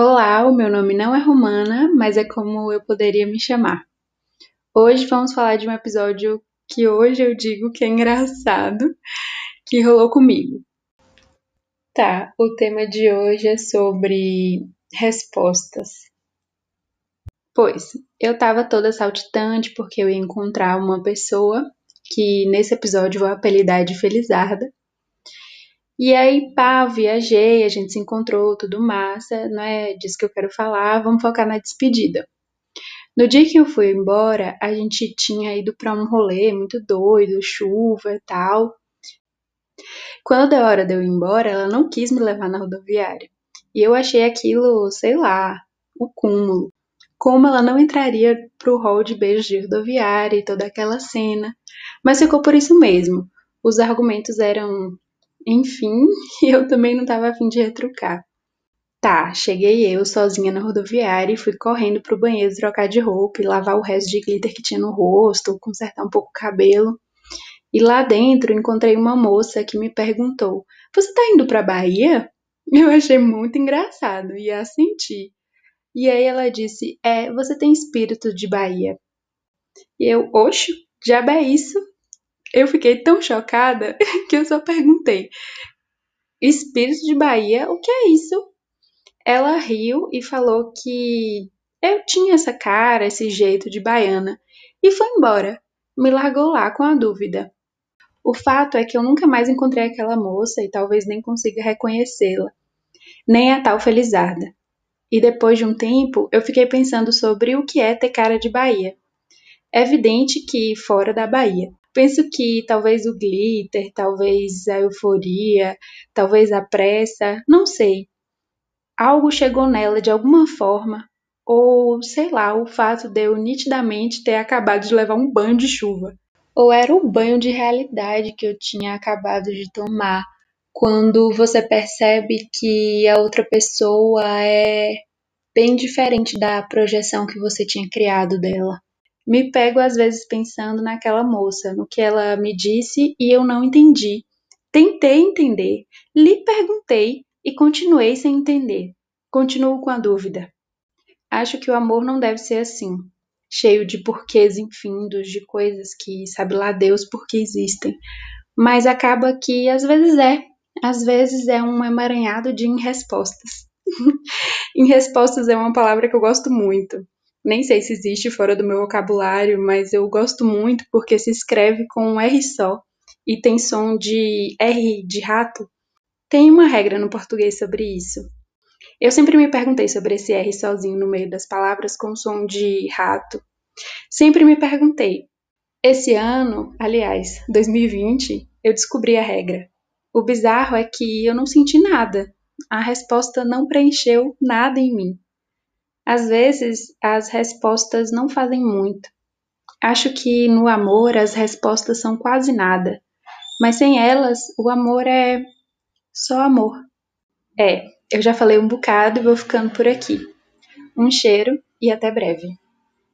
Olá, o meu nome não é Romana, mas é como eu poderia me chamar. Hoje vamos falar de um episódio que hoje eu digo que é engraçado, que rolou comigo. Tá, o tema de hoje é sobre respostas. Pois, eu tava toda saltitante porque eu ia encontrar uma pessoa que nesse episódio vou apelidar de Felizarda, e aí, pá, viajei, a gente se encontrou, tudo massa, não é disso que eu quero falar, vamos focar na despedida. No dia que eu fui embora, a gente tinha ido para um rolê muito doido, chuva e tal. Quando a hora de eu ir embora, ela não quis me levar na rodoviária. E eu achei aquilo, sei lá, o cúmulo. Como ela não entraria pro hall de beijos de rodoviária e toda aquela cena. Mas ficou por isso mesmo. Os argumentos eram enfim, eu também não estava afim de retrucar. Tá, cheguei eu sozinha na rodoviária e fui correndo pro banheiro trocar de roupa e lavar o resto de glitter que tinha no rosto, consertar um pouco o cabelo. E lá dentro encontrei uma moça que me perguntou: Você tá indo pra Bahia? Eu achei muito engraçado e a senti. E aí ela disse: É, você tem espírito de Bahia. E eu, oxo, já é isso? Eu fiquei tão chocada que eu só perguntei: Espírito de Bahia, o que é isso? Ela riu e falou que eu tinha essa cara, esse jeito de baiana e foi embora. Me largou lá com a dúvida. O fato é que eu nunca mais encontrei aquela moça e talvez nem consiga reconhecê-la, nem a tal Felizarda. E depois de um tempo, eu fiquei pensando sobre o que é ter cara de Bahia. É evidente que fora da Bahia, penso que talvez o glitter, talvez a euforia, talvez a pressa, não sei. Algo chegou nela de alguma forma, ou sei lá, o fato de eu nitidamente ter acabado de levar um banho de chuva. Ou era o banho de realidade que eu tinha acabado de tomar, quando você percebe que a outra pessoa é bem diferente da projeção que você tinha criado dela me pego às vezes pensando naquela moça, no que ela me disse e eu não entendi. Tentei entender, lhe perguntei e continuei sem entender. Continuo com a dúvida. Acho que o amor não deve ser assim, cheio de porquês infindos, de coisas que sabe lá Deus por que existem. Mas acaba que às vezes é, às vezes é um emaranhado de irrespostas. irrespostas é uma palavra que eu gosto muito nem sei se existe fora do meu vocabulário, mas eu gosto muito porque se escreve com um R só e tem som de R de rato. Tem uma regra no português sobre isso. Eu sempre me perguntei sobre esse R sozinho no meio das palavras com som de rato. Sempre me perguntei. Esse ano, aliás, 2020, eu descobri a regra. O bizarro é que eu não senti nada. A resposta não preencheu nada em mim. Às vezes, as respostas não fazem muito. Acho que no amor as respostas são quase nada, mas sem elas, o amor é só amor. É, eu já falei um bocado e vou ficando por aqui. Um cheiro e até breve.